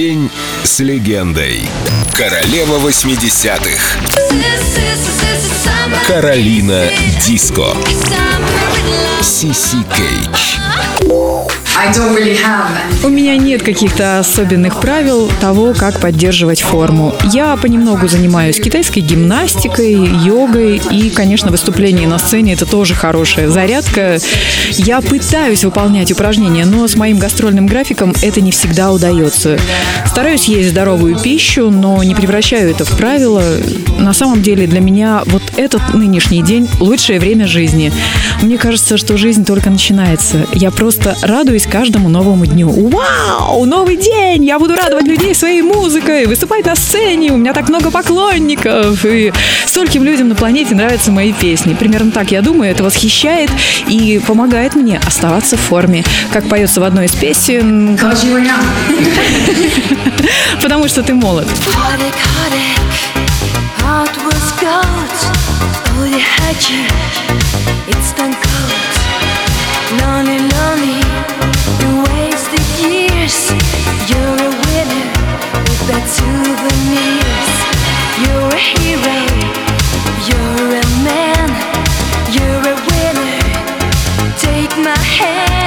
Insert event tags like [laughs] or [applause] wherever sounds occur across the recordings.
День с легендой. Королева 80-х. Каролина Диско. Сиси Кейдж. У меня нет каких-то особенных правил того, как поддерживать форму. Я понемногу занимаюсь китайской гимнастикой, йогой и, конечно, выступление на сцене – это тоже хорошая зарядка. Я пытаюсь выполнять упражнения, но с моим гастрольным графиком это не всегда удается. Стараюсь есть здоровую пищу, но не превращаю это в правило. На самом деле для меня вот этот нынешний день – лучшее время жизни. Мне кажется, что жизнь только начинается. Я просто радуюсь каждому новому дню. Вау! Новый день! Я буду радовать людей своей музыкой, выступать на сцене, у меня так много поклонников. И стольким людям на планете нравятся мои песни. Примерно так я думаю, это восхищает и помогает мне оставаться в форме. Как поется в одной из песен. [laughs] Потому что ты молод. Lonely, my hand.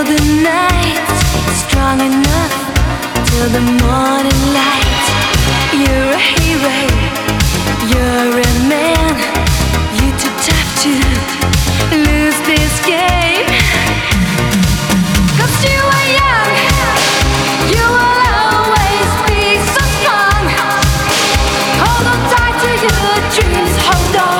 The night strong enough till the morning light you're a hero you're a man You're too tough to lose this game you are young you will always be so strong. Hold on tight to your dreams. Hold on.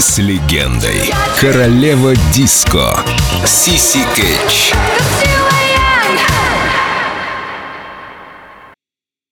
С легендой. Королева Диско. Сиси. Cause